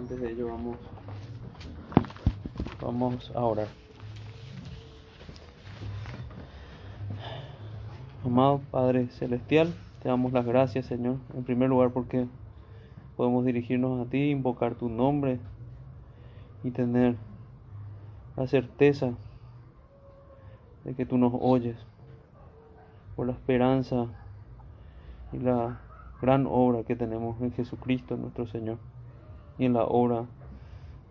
Antes de ello vamos, vamos a orar. Amado Padre Celestial, te damos las gracias, Señor, en primer lugar porque podemos dirigirnos a ti, invocar tu nombre y tener la certeza de que tú nos oyes por la esperanza y la gran obra que tenemos en Jesucristo nuestro Señor y en la obra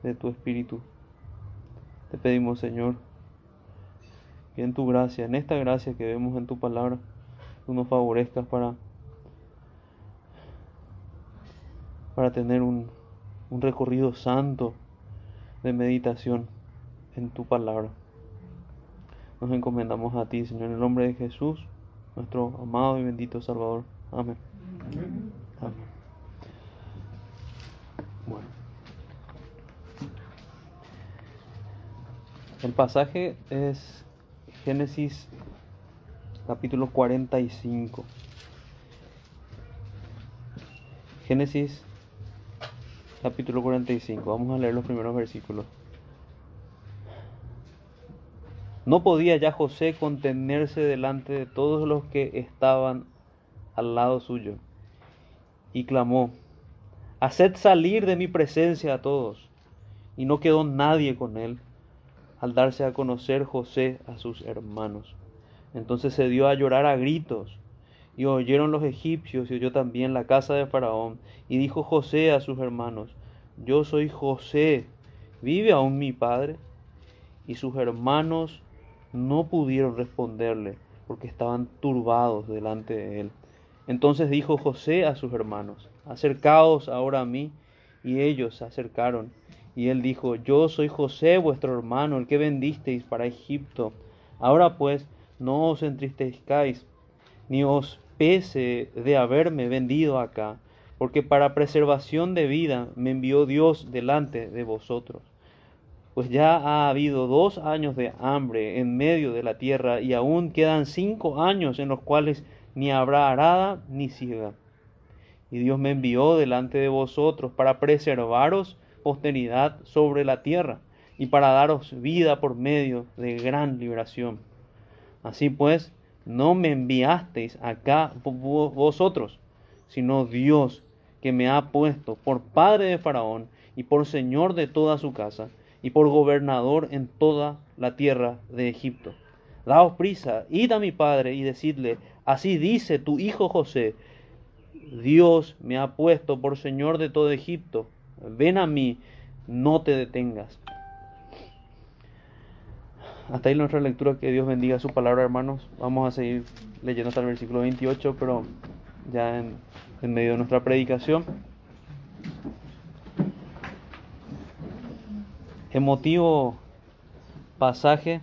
de tu Espíritu. Te pedimos, Señor, que en tu gracia, en esta gracia que vemos en tu palabra, tú nos favorezcas para, para tener un, un recorrido santo de meditación en tu palabra. Nos encomendamos a ti, Señor, en el nombre de Jesús, nuestro amado y bendito Salvador. Amén. Amén. El pasaje es Génesis capítulo 45. Génesis capítulo 45. Vamos a leer los primeros versículos. No podía ya José contenerse delante de todos los que estaban al lado suyo y clamó, Haced salir de mi presencia a todos. Y no quedó nadie con él al darse a conocer José a sus hermanos. Entonces se dio a llorar a gritos, y oyeron los egipcios, y oyó también la casa de Faraón. Y dijo José a sus hermanos, Yo soy José, ¿vive aún mi padre? Y sus hermanos no pudieron responderle, porque estaban turbados delante de él. Entonces dijo José a sus hermanos, acercaos ahora a mí. Y ellos se acercaron. Y él dijo, yo soy José vuestro hermano, el que vendisteis para Egipto. Ahora pues, no os entristezcáis, ni os pese de haberme vendido acá, porque para preservación de vida me envió Dios delante de vosotros. Pues ya ha habido dos años de hambre en medio de la tierra, y aún quedan cinco años en los cuales ni habrá arada ni siega y Dios me envió delante de vosotros para preservaros posteridad sobre la tierra y para daros vida por medio de gran liberación. Así pues, no me enviasteis acá vosotros, sino Dios que me ha puesto por padre de Faraón y por señor de toda su casa y por gobernador en toda la tierra de Egipto. Daos prisa, id a mi padre y decidle, así dice tu hijo José, Dios me ha puesto por Señor de todo Egipto. Ven a mí, no te detengas. Hasta ahí nuestra lectura, que Dios bendiga su palabra, hermanos. Vamos a seguir leyendo hasta el versículo 28, pero ya en, medio de nuestra predicación. Emotivo pasaje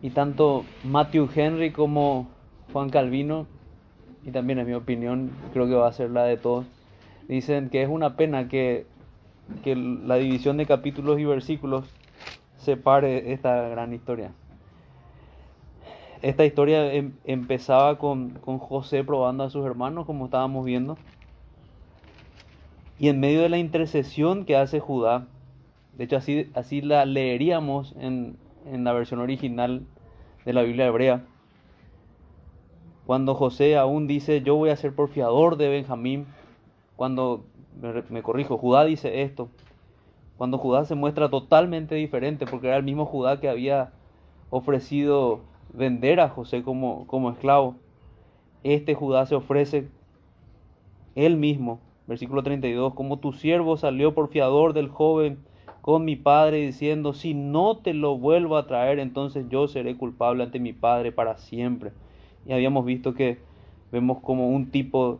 y tanto Matthew Henry como Juan Calvino y también en mi opinión creo que va a ser la de todos, dicen que es una pena que, que la división de capítulos y versículos separe esta gran historia. Esta historia em, empezaba con, con José probando a sus hermanos, como estábamos viendo. Y en medio de la intercesión que hace Judá, de hecho así, así la leeríamos en, en la versión original de la Biblia hebrea, cuando José aún dice, yo voy a ser porfiador de Benjamín, cuando, me, corrijo, Judá dice esto, cuando Judá se muestra totalmente diferente, porque era el mismo Judá que había ofrecido vender a José como, como esclavo, este Judá se ofrece él mismo, versículo 32, como tu siervo salió porfiador del joven con mi padre, diciendo, si no te lo vuelvo a traer, entonces yo seré culpable ante mi padre para siempre. Y habíamos visto que vemos como un tipo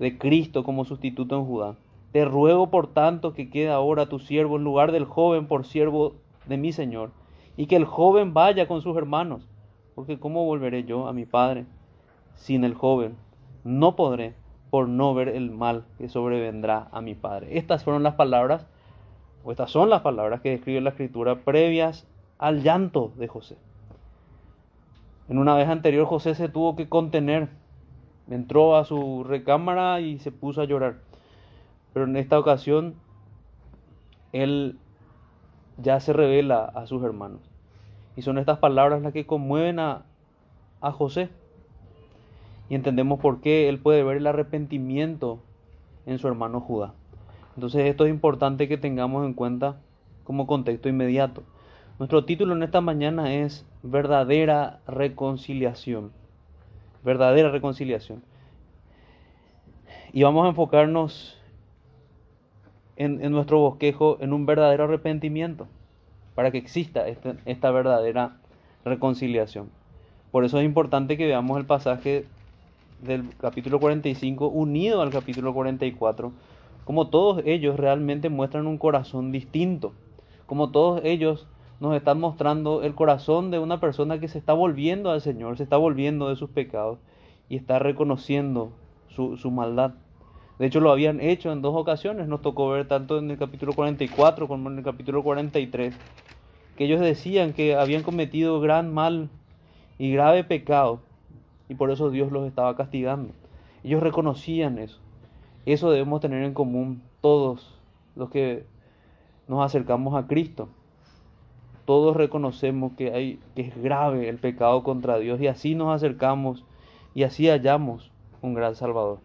de Cristo como sustituto en Judá. Te ruego por tanto que quede ahora tu siervo en lugar del joven por siervo de mi Señor, y que el joven vaya con sus hermanos, porque ¿cómo volveré yo a mi Padre sin el joven? No podré por no ver el mal que sobrevendrá a mi Padre. Estas fueron las palabras, o estas son las palabras que describe la Escritura previas al llanto de José. En una vez anterior José se tuvo que contener, entró a su recámara y se puso a llorar. Pero en esta ocasión, él ya se revela a sus hermanos. Y son estas palabras las que conmueven a, a José. Y entendemos por qué él puede ver el arrepentimiento en su hermano Judá. Entonces esto es importante que tengamos en cuenta como contexto inmediato. Nuestro título en esta mañana es verdadera reconciliación. Verdadera reconciliación. Y vamos a enfocarnos en, nuestro bosquejo en un verdadero arrepentimiento, para que exista este, esta verdadera reconciliación. Por eso es importante que veamos el pasaje del capítulo 45 unido al capítulo 44, como todos ellos realmente muestran un corazón distinto, como todos ellos nos están mostrando el corazón de una persona que se está volviendo al Señor, se está volviendo de sus pecados y está reconociendo su, su maldad. De hecho, lo habían hecho en dos ocasiones. Nos tocó ver tanto en el capítulo 44 como en el capítulo 43 que ellos decían que habían cometido gran mal y grave pecado y por eso Dios los estaba castigando. Ellos reconocían eso. Eso debemos tener en común todos los que nos acercamos a Cristo todos reconocemos que, hay, que es grave el pecado contra Dios y así nos acercamos y así hallamos un gran Salvador.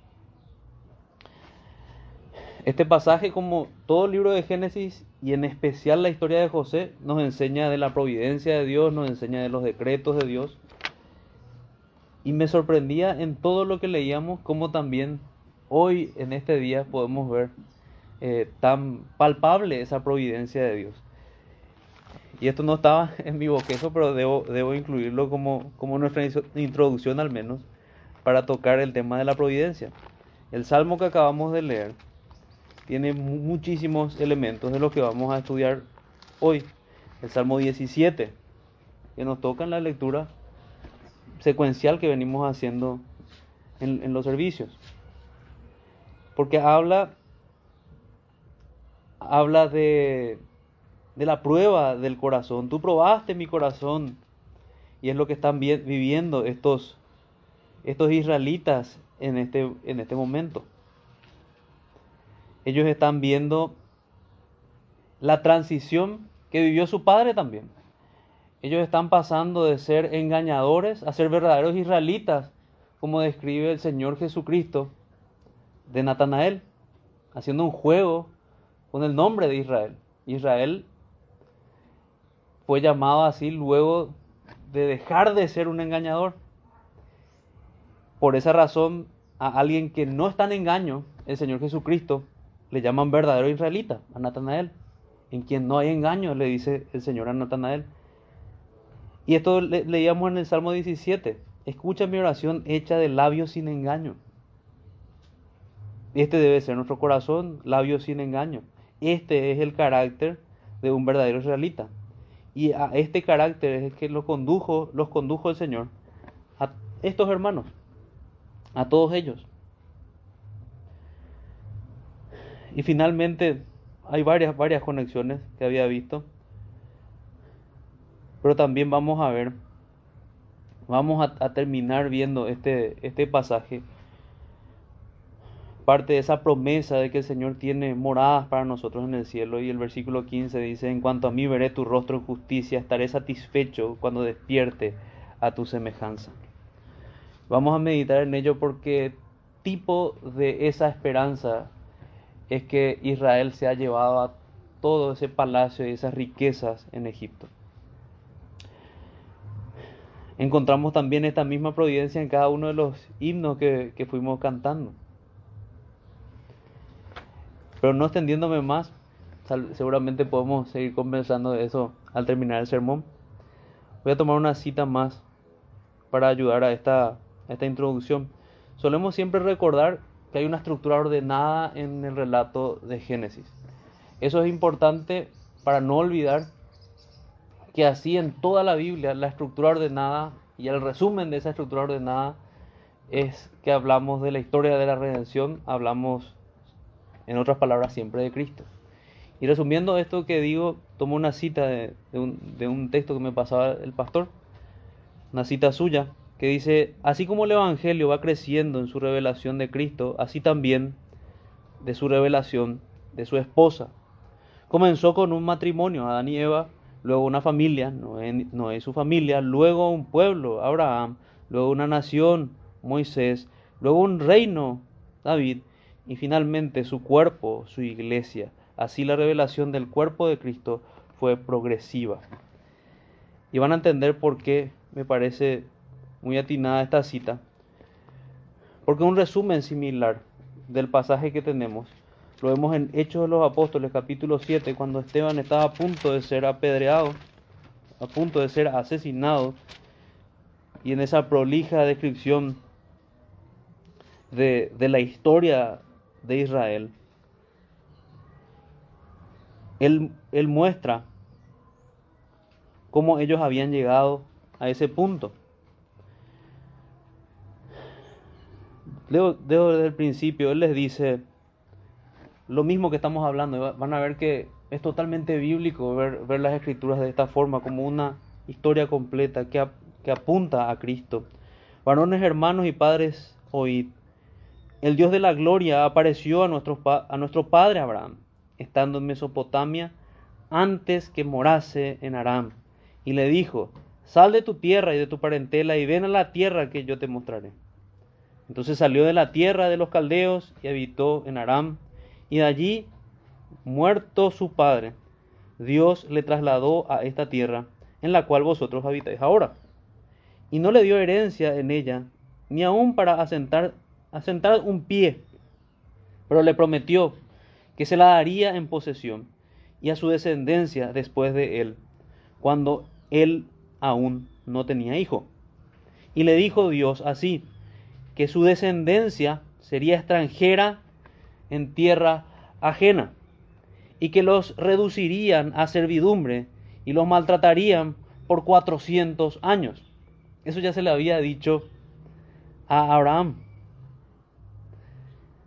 Este pasaje, como todo el libro de Génesis y en especial la historia de José, nos enseña de la providencia de Dios, nos enseña de los decretos de Dios. Y me sorprendía en todo lo que leíamos, como también hoy, en este día, podemos ver eh, tan palpable esa providencia de Dios. Y esto no estaba en mi boquejo, pero debo, debo incluirlo como, como nuestra introducción al menos para tocar el tema de la providencia. El salmo que acabamos de leer tiene muchísimos elementos de lo que vamos a estudiar hoy. El salmo 17, que nos toca en la lectura secuencial que venimos haciendo en, en los servicios. Porque habla, habla de de la prueba del corazón. Tú probaste mi corazón. Y es lo que están viviendo estos, estos israelitas en este, en este momento. Ellos están viendo la transición que vivió su padre también. Ellos están pasando de ser engañadores a ser verdaderos israelitas, como describe el Señor Jesucristo de Natanael, haciendo un juego con el nombre de Israel. Israel fue llamado así luego de dejar de ser un engañador. Por esa razón, a alguien que no está en engaño, el Señor Jesucristo, le llaman verdadero israelita, a Natanael. En quien no hay engaño, le dice el Señor a Natanael. Y esto leíamos en el Salmo 17. Escucha mi oración hecha de labios sin engaño. Este debe ser nuestro corazón, labios sin engaño. Este es el carácter de un verdadero israelita. Y a este carácter es el que los condujo, los condujo el Señor a estos hermanos, a todos ellos. Y finalmente hay varias, varias conexiones que había visto. Pero también vamos a ver, vamos a, a terminar viendo este, este pasaje parte de esa promesa de que el Señor tiene moradas para nosotros en el cielo. Y el versículo 15 dice, en cuanto a mí veré tu rostro en justicia, estaré satisfecho cuando despierte a tu semejanza. Vamos a meditar en ello porque tipo de esa esperanza es que Israel se ha llevado a todo ese palacio y esas riquezas en Egipto. Encontramos también esta misma providencia en cada uno de los himnos que, que fuimos cantando. Pero no extendiéndome más, seguramente podemos seguir conversando de eso al terminar el sermón. Voy a tomar una cita más para ayudar a esta, esta introducción. Solemos siempre recordar que hay una estructura ordenada en el relato de Génesis. Eso es importante para no olvidar que así en toda la Biblia la estructura ordenada y el resumen de esa estructura ordenada es que hablamos de la historia de la redención, hablamos en otras palabras, siempre de Cristo. Y resumiendo esto que digo, tomo una cita de, un, texto que me pasaba el pastor, una cita suya, que dice, así como el Evangelio va creciendo en su revelación de Cristo, así también de su revelación de su esposa. Comenzó con un matrimonio, Adán y Eva, luego una familia, no es su familia, luego un pueblo, Abraham, luego una nación, Moisés, luego un reino, David, y finalmente su cuerpo, su iglesia. Así la revelación del cuerpo de Cristo fue progresiva. Y van a entender por qué me parece muy atinada esta cita. Porque un resumen similar del pasaje que tenemos lo vemos en Hechos de los Apóstoles capítulo 7 cuando Esteban estaba a punto de ser apedreado, a punto de ser asesinado. Y en esa prolija descripción de, de la historia de Israel, él, él muestra cómo ellos habían llegado a ese punto. Desde el principio, él les dice lo mismo que estamos hablando. Van a ver que es totalmente bíblico ver, ver las escrituras de esta forma, como una historia completa que, que apunta a Cristo. Varones, hermanos y padres, oíd. El Dios de la gloria apareció a nuestro, padre Abraham, estando en Mesopotamia, antes que morase en Aram, y le dijo, sal de tu tierra y de tu parentela y ven a la tierra que yo te mostraré. Entonces salió de la tierra de los caldeos y habitó en Aram, y de allí, muerto su padre, Dios le trasladó a esta tierra en la cual vosotros habitáis ahora. Y no le dio herencia en ella, ni aun para asentar, asentar un pie, pero le prometió que se la daría en posesión y a su descendencia después de él, cuando él aún no tenía hijo. Y le dijo Dios así, que su descendencia sería extranjera en tierra ajena, y que los reducirían a servidumbre y los maltratarían por cuatrocientos años. Eso ya se le había dicho a Abraham.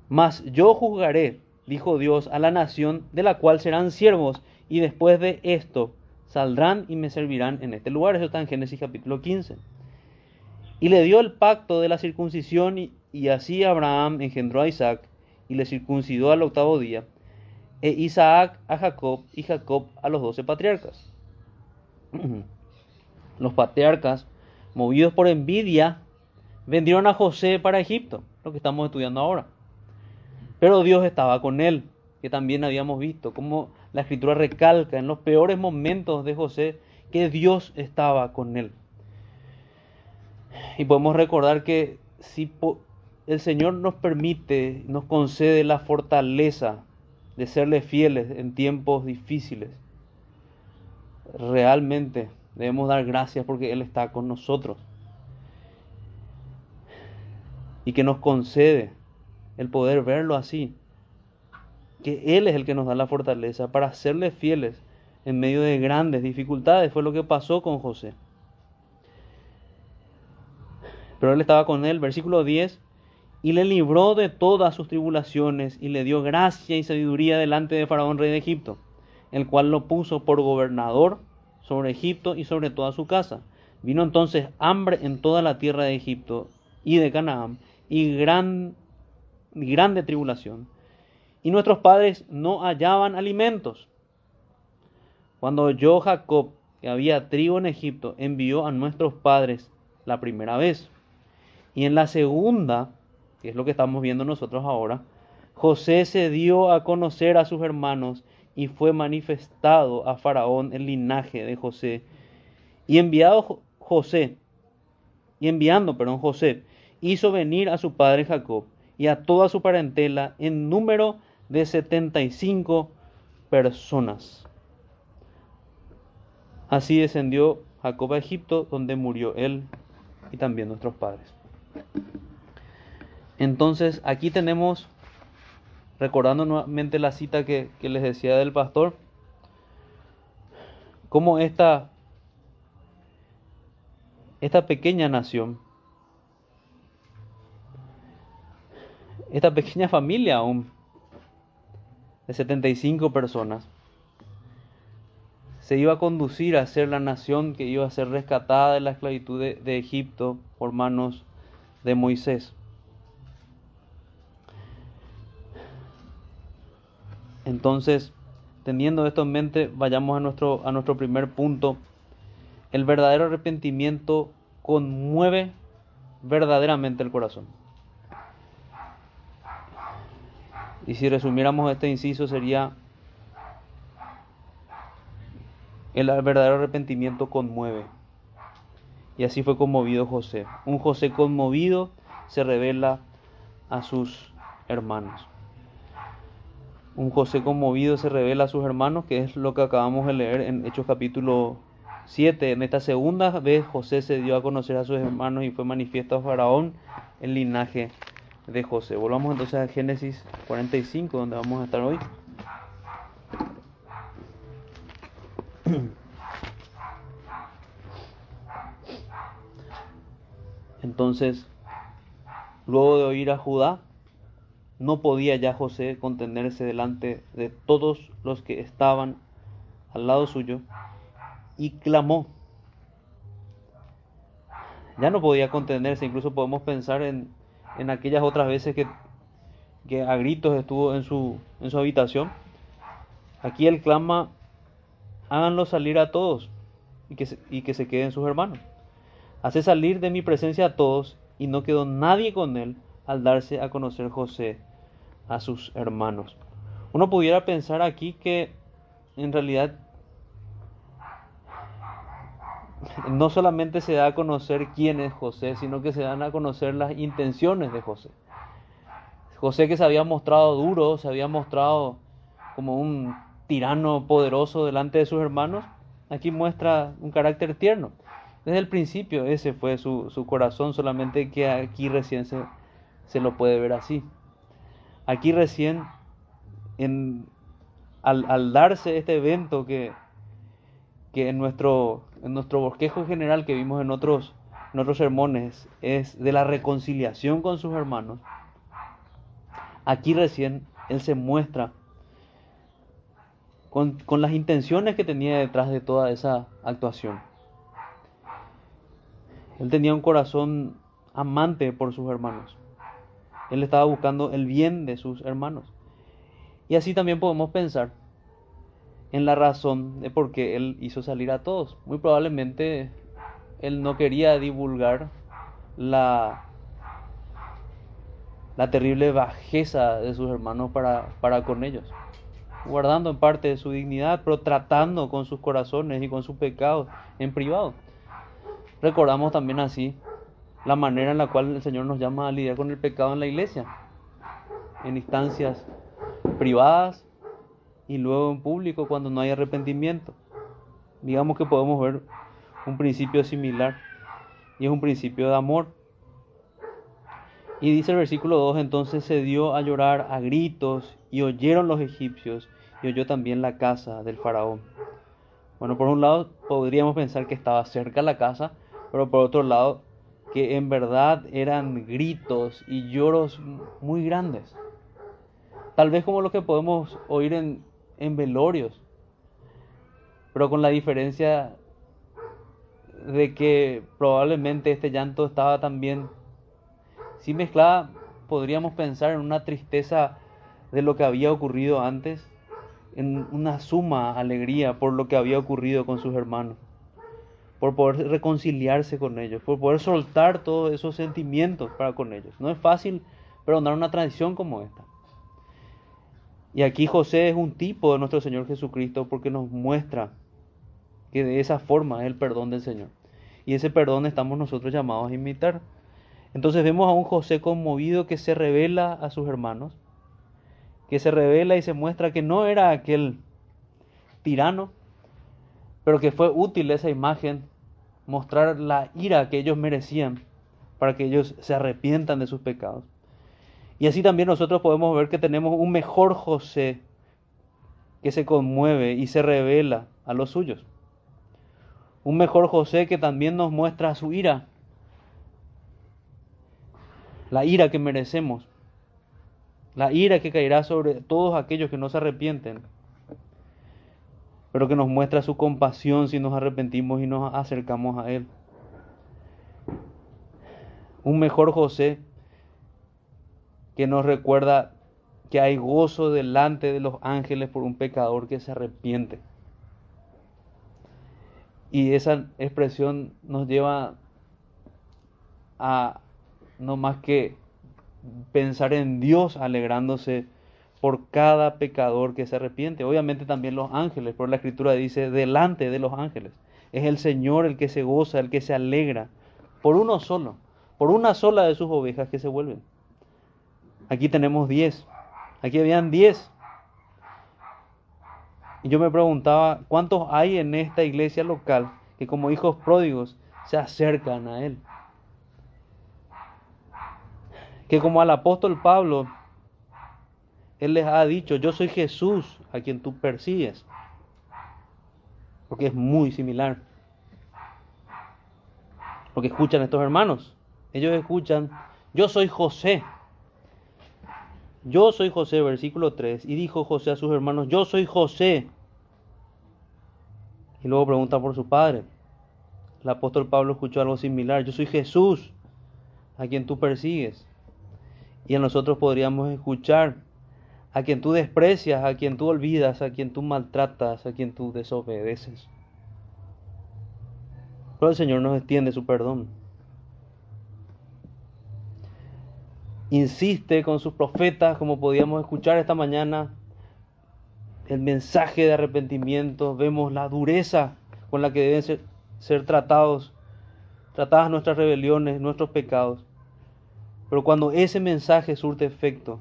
Mas yo juzgaré, dijo Dios, a la nación de la cual serán siervos, y después de esto saldrán y me servirán en este lugar. Eso está en Génesis capítulo 15. Y le dio el pacto de la circuncisión, y, y así Abraham engendró a Isaac, y le circuncidó al octavo día, e Isaac a Jacob y Jacob a los doce patriarcas. Los patriarcas, movidos por envidia, vendieron a José para Egipto, lo que estamos estudiando ahora. Pero Dios estaba con él, que también habíamos visto, como la escritura recalca en los peores momentos de José que Dios estaba con él. Y podemos recordar que si el Señor nos permite, nos concede la fortaleza de serle fieles en tiempos difíciles. Realmente debemos dar gracias porque Él está con nosotros. Y que nos concede el poder verlo así. Que Él es el que nos da la fortaleza para serle fieles en medio de grandes dificultades. Fue lo que pasó con José. Pero Él estaba con él. Versículo 10 y le libró de todas sus tribulaciones y le dio gracia y sabiduría delante de Faraón, rey de Egipto, el cual lo puso por gobernador sobre Egipto y sobre toda su casa. Vino entonces hambre en toda la tierra de Egipto y de Canaán y gran, grande tribulación. Y nuestros padres no hallaban alimentos. Cuando oyó Jacob que había trigo en Egipto, envió a nuestros padres la primera vez. Y en la segunda que es lo que estamos viendo nosotros ahora, José se dio a conocer a sus hermanos y fue manifestado a Faraón el linaje de José. Y enviado José, y enviando, perdón, José, hizo venir a su padre Jacob y a toda su parentela en número de 75 personas. Así descendió Jacob a Egipto, donde murió él y también nuestros padres. Entonces aquí tenemos, recordando nuevamente la cita que, les decía del pastor, cómo esta, esta pequeña nación, esta pequeña familia aún, de 75 personas, se iba a conducir a ser la nación que iba a ser rescatada de la esclavitud de Egipto por manos de Moisés. Entonces, teniendo esto en mente, vayamos a nuestro, a nuestro primer punto. El verdadero arrepentimiento conmueve verdaderamente el corazón. Y si resumiéramos este inciso sería, el verdadero arrepentimiento conmueve. Y así fue conmovido José. Un José conmovido se revela a sus hermanos. Un José conmovido se revela a sus hermanos, que es lo que acabamos de leer en Hechos capítulo 7. En esta segunda vez José se dio a conocer a sus hermanos y fue manifiesto a Faraón el linaje de José. Volvamos entonces a Génesis 45, donde vamos a estar hoy. Entonces, luego de oír a Judá, no podía ya José contenerse delante de todos los que estaban al lado suyo y clamó. Ya no podía contenerse, incluso podemos pensar en, en aquellas otras veces que, a gritos estuvo en su, en su habitación. Aquí él clama, háganlo salir a todos y que, y que se queden sus hermanos. Hace salir de mi presencia a todos y no quedó nadie con él al darse a conocer José a sus hermanos. Uno pudiera pensar aquí que en realidad no solamente se da a conocer quién es José, sino que se dan a conocer las intenciones de José. José que se había mostrado duro, se había mostrado como un tirano poderoso delante de sus hermanos, aquí muestra un carácter tierno. Desde el principio ese fue su, su corazón, solamente que aquí recién se, se, lo puede ver así. Aquí recién, en, al, al darse este evento que, que en nuestro, en nuestro bosquejo general que vimos en otros, en otros sermones es de la reconciliación con sus hermanos, aquí recién él se muestra con, con las intenciones que tenía detrás de toda esa actuación. Él tenía un corazón amante por sus hermanos. Él estaba buscando el bien de sus hermanos. Y así también podemos pensar en la razón de por qué él hizo salir a todos. Muy probablemente él no quería divulgar la, la terrible bajeza de sus hermanos para, para con ellos, guardando en parte su dignidad, pero tratando con sus corazones y con sus pecados en privado. Recordamos también así la manera en la cual el Señor nos llama a lidiar con el pecado en la iglesia, en instancias privadas y luego en público cuando no hay arrepentimiento. Digamos que podemos ver un principio similar y es un principio de amor. Y dice el versículo 2, entonces se dio a llorar a gritos y oyeron los egipcios y oyó también la casa del faraón. Bueno, por un lado podríamos pensar que estaba cerca la casa, pero por otro lado que en verdad eran gritos y lloros muy grandes. Tal vez como lo que podemos oír en, en velorios, pero con la diferencia de que probablemente este llanto estaba también, si mezclada, podríamos pensar en una tristeza de lo que había ocurrido antes, en una suma alegría por lo que había ocurrido con sus hermanos por poder reconciliarse con ellos, por poder soltar todos esos sentimientos para con ellos. No es fácil perdonar una tradición como esta. Y aquí José es un tipo de nuestro Señor Jesucristo porque nos muestra que de esa forma es el perdón del Señor. Y ese perdón estamos nosotros llamados a imitar. Entonces vemos a un José conmovido que se revela a sus hermanos, que se revela y se muestra que no era aquel tirano, pero que fue útil esa imagen mostrar la ira que ellos merecían para que ellos se arrepientan de sus pecados. Y así también nosotros podemos ver que tenemos un mejor José que se conmueve y se revela a los suyos. Un mejor José que también nos muestra su ira, la ira que merecemos, la ira que caerá sobre todos aquellos que no se arrepienten pero que nos muestra su compasión si nos arrepentimos y nos acercamos a Él. Un mejor José que nos recuerda que hay gozo delante de los ángeles por un pecador que se arrepiente. Y esa expresión nos lleva a no más que pensar en Dios alegrándose por cada pecador que se arrepiente. Obviamente también los ángeles, pero la escritura dice delante de los ángeles. Es el Señor el que se goza, el que se alegra por uno solo, por una sola de sus ovejas que se vuelven. Aquí tenemos diez. Aquí habían diez. Y yo me preguntaba, ¿cuántos hay en esta iglesia local que como hijos pródigos se acercan a Él? Que como al apóstol Pablo, Él les ha dicho, yo soy Jesús a quien tú persigues. Porque es muy similar. Lo que escuchan estos hermanos. Ellos escuchan, yo soy José. Yo soy José, versículo 3. Y dijo José a sus hermanos, yo soy José. Y luego pregunta por su padre. El apóstol Pablo escuchó algo similar. Yo soy Jesús, a quien tú persigues. Y a nosotros podríamos escuchar a quien tú desprecias, a quien tú olvidas, a quien tú maltratas, a quien tú desobedeces. Pero el Señor nos extiende su perdón. Insiste con sus profetas, como podíamos escuchar esta mañana, el mensaje de arrepentimiento, vemos la dureza con la que deben ser, tratados, tratadas nuestras rebeliones, nuestros pecados. Pero cuando ese mensaje surte efecto,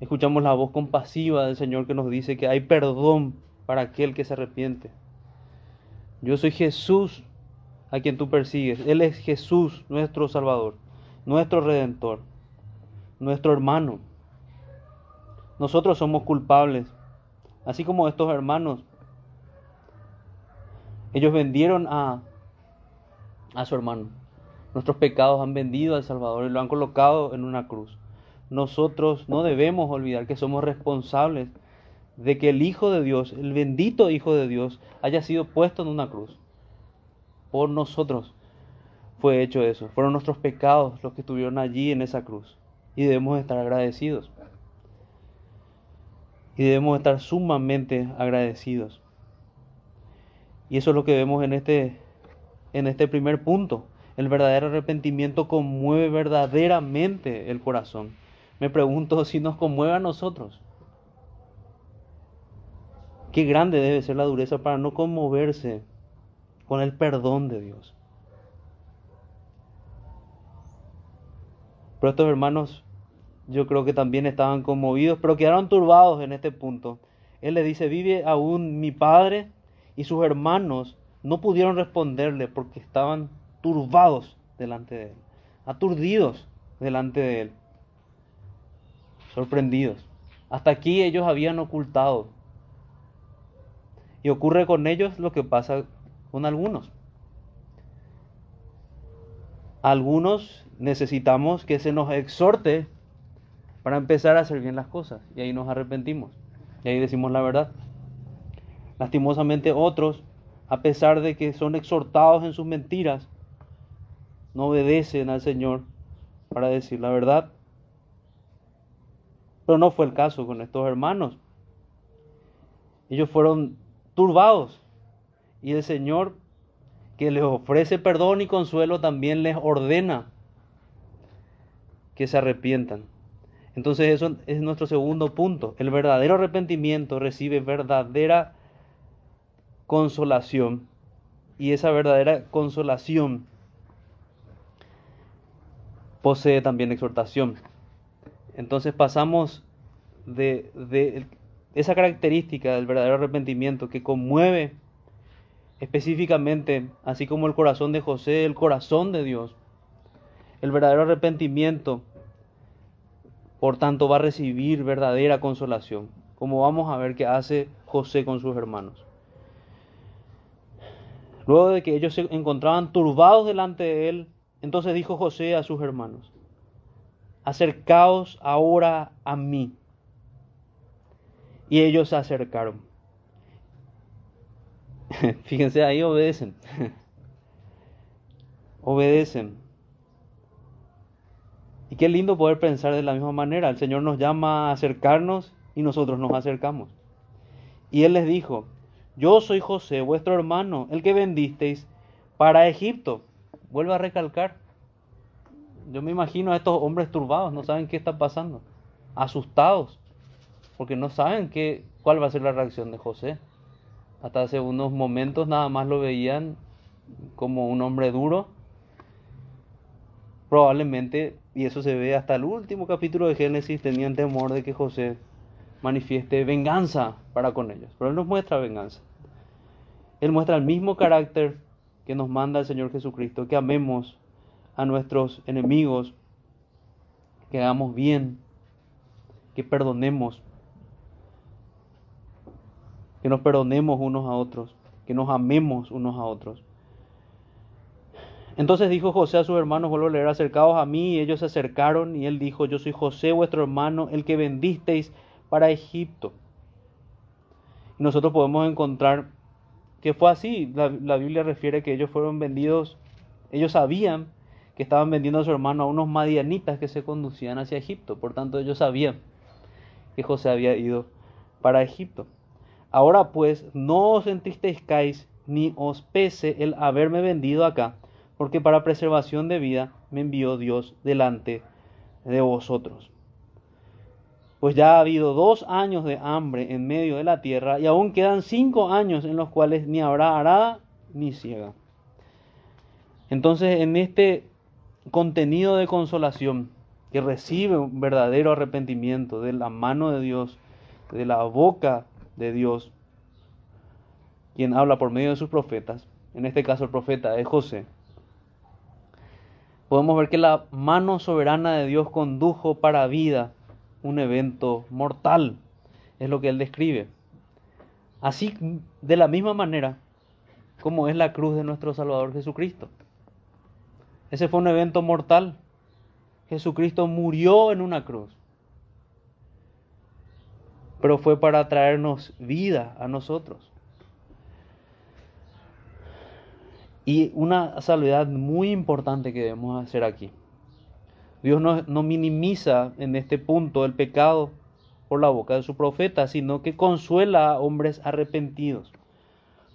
escuchamos la voz compasiva del Señor que nos dice que hay perdón para aquel que se arrepiente. Yo soy Jesús a quien tú persigues. Él es Jesús, nuestro Salvador, nuestro Redentor, nuestro hermano. Nosotros somos culpables, así como estos hermanos. Ellos vendieron a, a su hermano. Nuestros pecados han vendido al Salvador y lo han colocado en una cruz. Nosotros no debemos olvidar que somos responsables de que el Hijo de Dios, el bendito Hijo de Dios, haya sido puesto en una cruz. Por nosotros fue hecho eso. Fueron nuestros pecados los que estuvieron allí en esa cruz. Y debemos estar agradecidos. Y debemos estar sumamente agradecidos. Y eso es lo que vemos en este, en este primer punto. El verdadero arrepentimiento conmueve verdaderamente el corazón. Me pregunto si nos conmueve a nosotros. Qué grande debe ser la dureza para no conmoverse con el perdón de Dios. Pero estos hermanos yo creo que también estaban conmovidos, pero quedaron turbados en este punto. Él le dice, vive aún mi padre y sus hermanos no pudieron responderle porque estaban turbados delante de él, aturdidos delante de él, sorprendidos. Hasta aquí ellos habían ocultado. Y ocurre con ellos lo que pasa con algunos. Algunos necesitamos que se nos exhorte para empezar a hacer bien las cosas. Y ahí nos arrepentimos. Y ahí decimos la verdad. Lastimosamente otros, a pesar de que son exhortados en sus mentiras, no obedecen al Señor para decir la verdad. Pero no fue el caso con estos hermanos. Ellos fueron turbados y el Señor que les ofrece perdón y consuelo también les ordena que se arrepientan. Entonces eso es nuestro segundo punto. El verdadero arrepentimiento recibe verdadera consolación y esa verdadera consolación posee también exhortación. Entonces pasamos de, de, esa característica del verdadero arrepentimiento que conmueve específicamente, así como el corazón de José, el corazón de Dios. El verdadero arrepentimiento, por tanto, va a recibir verdadera consolación, como vamos a ver que hace José con sus hermanos. Luego de que ellos se encontraban turbados delante de él, entonces dijo José a sus hermanos, acercaos ahora a mí. Y ellos se acercaron. Fíjense, ahí obedecen. obedecen. Y qué lindo poder pensar de la misma manera. El Señor nos llama a acercarnos y nosotros nos acercamos. Y Él les dijo, yo soy José, vuestro hermano, el que vendisteis para Egipto. Vuelvo a recalcar. Yo me imagino a estos hombres turbados, no saben qué está pasando, asustados, porque no saben qué, cuál va a ser la reacción de José. Hasta hace unos momentos nada más lo veían como un hombre duro. Probablemente, y eso se ve hasta el último capítulo de Génesis, tenían temor de que José manifieste venganza para con ellos. Pero Él nos muestra venganza. Él muestra el mismo carácter que nos manda el Señor Jesucristo, que amemos a nuestros enemigos, que hagamos bien, que perdonemos, que nos perdonemos unos a otros, que nos amemos unos a otros. Entonces dijo José a sus hermanos, vuelvo a leer, acercaos a mí, y ellos se acercaron, y él dijo, yo soy José vuestro hermano, el que vendisteis para Egipto. Y nosotros podemos encontrar que fue así. La, Biblia refiere que ellos fueron vendidos, ellos sabían que estaban vendiendo a su hermano a unos madianitas que se conducían hacia Egipto. Por tanto, ellos sabían que José había ido para Egipto. Ahora pues, no os entristezcáis ni os pese el haberme vendido acá, porque para preservación de vida me envió Dios delante de vosotros pues ya ha habido dos años de hambre en medio de la tierra y aún quedan cinco años en los cuales ni habrá arada ni ciega. Entonces, en este contenido de consolación que recibe un verdadero arrepentimiento de la mano de Dios, de la boca de Dios, quien habla por medio de sus profetas, en este caso el profeta es José, podemos ver que la mano soberana de Dios condujo para vida un evento mortal, es lo que él describe. Así, de la misma manera como es la cruz de nuestro Salvador Jesucristo. Ese fue un evento mortal. Jesucristo murió en una cruz. Pero fue para traernos vida a nosotros. Y una salvedad muy importante que debemos hacer aquí. Dios no, minimiza en este punto el pecado por la boca de su profeta, sino que consuela a hombres arrepentidos.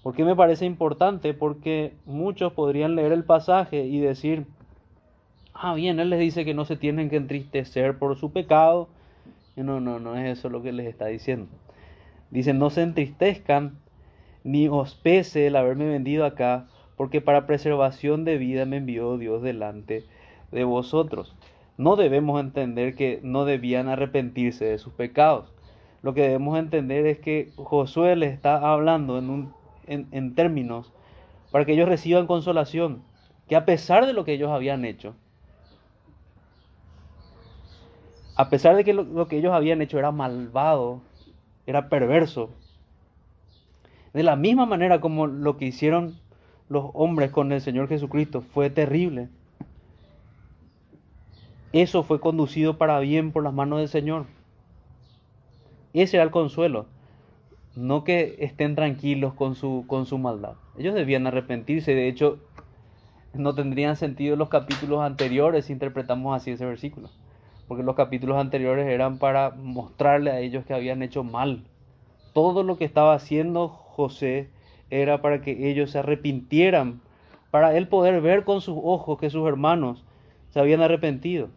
¿Por qué me parece importante? Porque muchos podrían leer el pasaje y decir, ah, bien, Él les dice que no se tienen que entristecer por su pecado. No, no, no es eso lo que les está diciendo. Dice, no se entristezcan ni os pese el haberme vendido acá, porque para preservación de vida me envió Dios delante de vosotros no debemos entender que no debían arrepentirse de sus pecados. Lo que debemos entender es que Josué les está hablando en, un, en, términos para que ellos reciban consolación, que a pesar de lo que ellos habían hecho, a pesar de que lo, que ellos habían hecho era malvado, era perverso, de la misma manera como lo que hicieron los hombres con el Señor Jesucristo fue terrible, eso fue conducido para bien por las manos del Señor. Ese era el consuelo. No que estén tranquilos con su, con su maldad. Ellos debían arrepentirse. De hecho, no tendrían sentido los capítulos anteriores si interpretamos así ese versículo. Porque los capítulos anteriores eran para mostrarle a ellos que habían hecho mal. Todo lo que estaba haciendo José era para que ellos se arrepintieran. Para él poder ver con sus ojos que sus hermanos se habían arrepentido.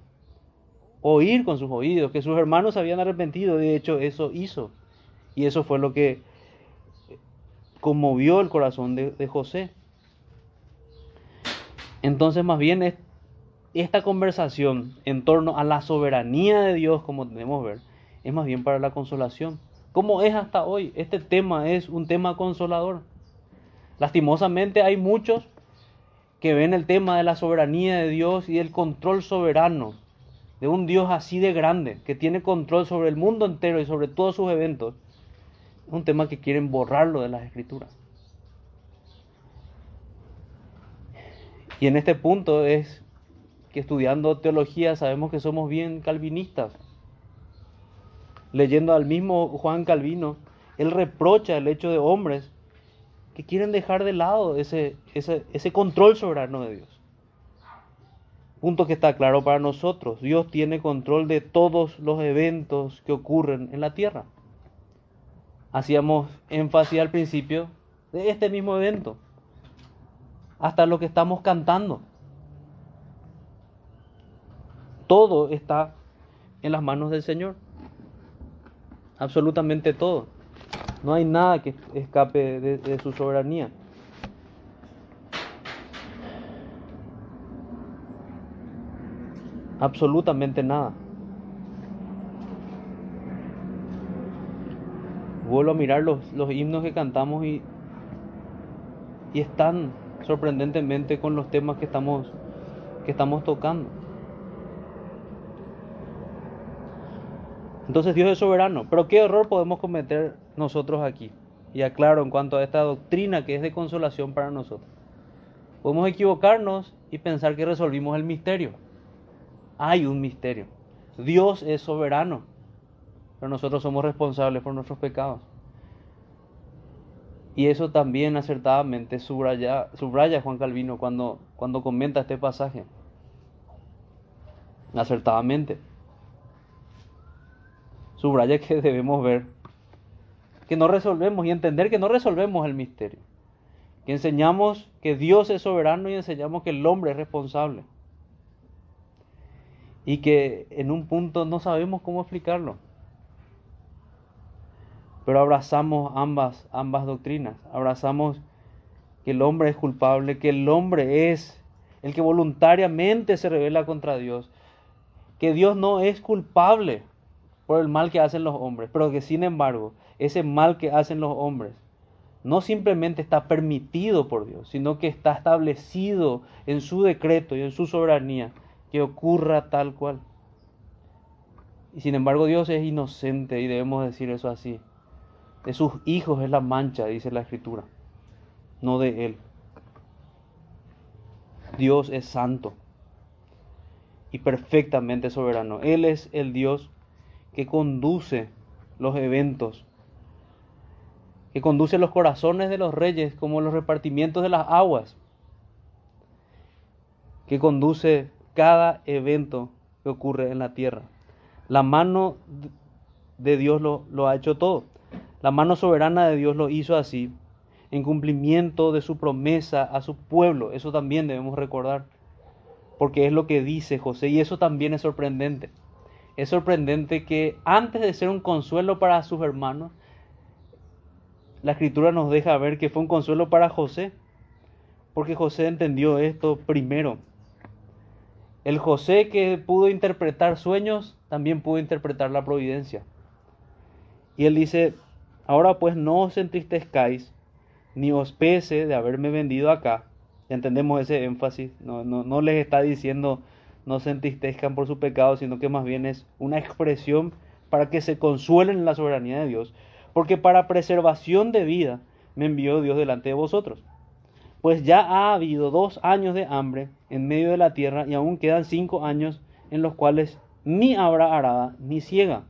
Oír con sus oídos que sus hermanos se habían arrepentido. De hecho, eso hizo. Y eso fue lo que conmovió el corazón de, José. Entonces, más bien, esta conversación en torno a la soberanía de Dios, como tenemos ver, es más bien para la consolación. Como es hasta hoy, este tema es un tema consolador. Lastimosamente hay muchos que ven el tema de la soberanía de Dios y el control soberano de un Dios así de grande, que tiene control sobre el mundo entero y sobre todos sus eventos, es un tema que quieren borrarlo de las escrituras. Y en este punto es que estudiando teología sabemos que somos bien calvinistas. Leyendo al mismo Juan Calvino, él reprocha el hecho de hombres quieren dejar de lado ese, ese, ese control soberano de Dios. punto que está claro para nosotros. Dios tiene control de todos los eventos que ocurren en la tierra. Hacíamos énfasis al principio de este mismo evento. Hasta lo que estamos cantando. Todo está en las manos del Señor. Absolutamente todo. No hay nada que escape de, su soberanía. absolutamente nada. Vuelvo a mirar los, los himnos que cantamos y, y están sorprendentemente con los temas que estamos, que estamos tocando. Entonces Dios es soberano. Pero ¿qué error podemos cometer nosotros aquí? Y aclaro en cuanto a esta doctrina que es de consolación para nosotros. Podemos equivocarnos y pensar que resolvimos el misterio hay un misterio. Dios es soberano, pero nosotros somos responsables por nuestros pecados. Y eso también acertadamente subraya, Juan Calvino cuando, cuando comenta este pasaje. Acertadamente. Subraya que debemos ver que no resolvemos y entender que no resolvemos el misterio. Que enseñamos que Dios es soberano y enseñamos que el hombre es responsable y que en un punto no sabemos cómo explicarlo. Pero abrazamos ambas, ambas doctrinas. Abrazamos que el hombre es culpable, que el hombre es el que voluntariamente se revela contra Dios, que Dios no es culpable por el mal que hacen los hombres, pero que sin embargo ese mal que hacen los hombres no simplemente está permitido por Dios, sino que está establecido en su decreto y en su soberanía que ocurra tal cual. Y sin embargo Dios es inocente y debemos decir eso así. De sus hijos es la mancha, dice la escritura, no de Él. Dios es santo y perfectamente soberano. Él es el Dios que conduce los eventos, que conduce los corazones de los reyes como los repartimientos de las aguas, que conduce cada evento que ocurre en la tierra. La mano de Dios lo, ha hecho todo. La mano soberana de Dios lo hizo así, en cumplimiento de su promesa a su pueblo. Eso también debemos recordar, porque es lo que dice José y eso también es sorprendente. Es sorprendente que antes de ser un consuelo para sus hermanos, la escritura nos deja ver que fue un consuelo para José, porque José entendió esto primero. El José que pudo interpretar sueños, también pudo interpretar la providencia. Y él dice, ahora pues no os entristezcáis, ni os pese de haberme vendido acá. Entendemos ese énfasis, no, no, no les está diciendo no se entristezcan por su pecado, sino que más bien es una expresión para que se consuelen en la soberanía de Dios, porque para preservación de vida me envió Dios delante de vosotros pues ya ha habido dos años de hambre en medio de la tierra y aún quedan cinco años en los cuales ni habrá arada ni ciega.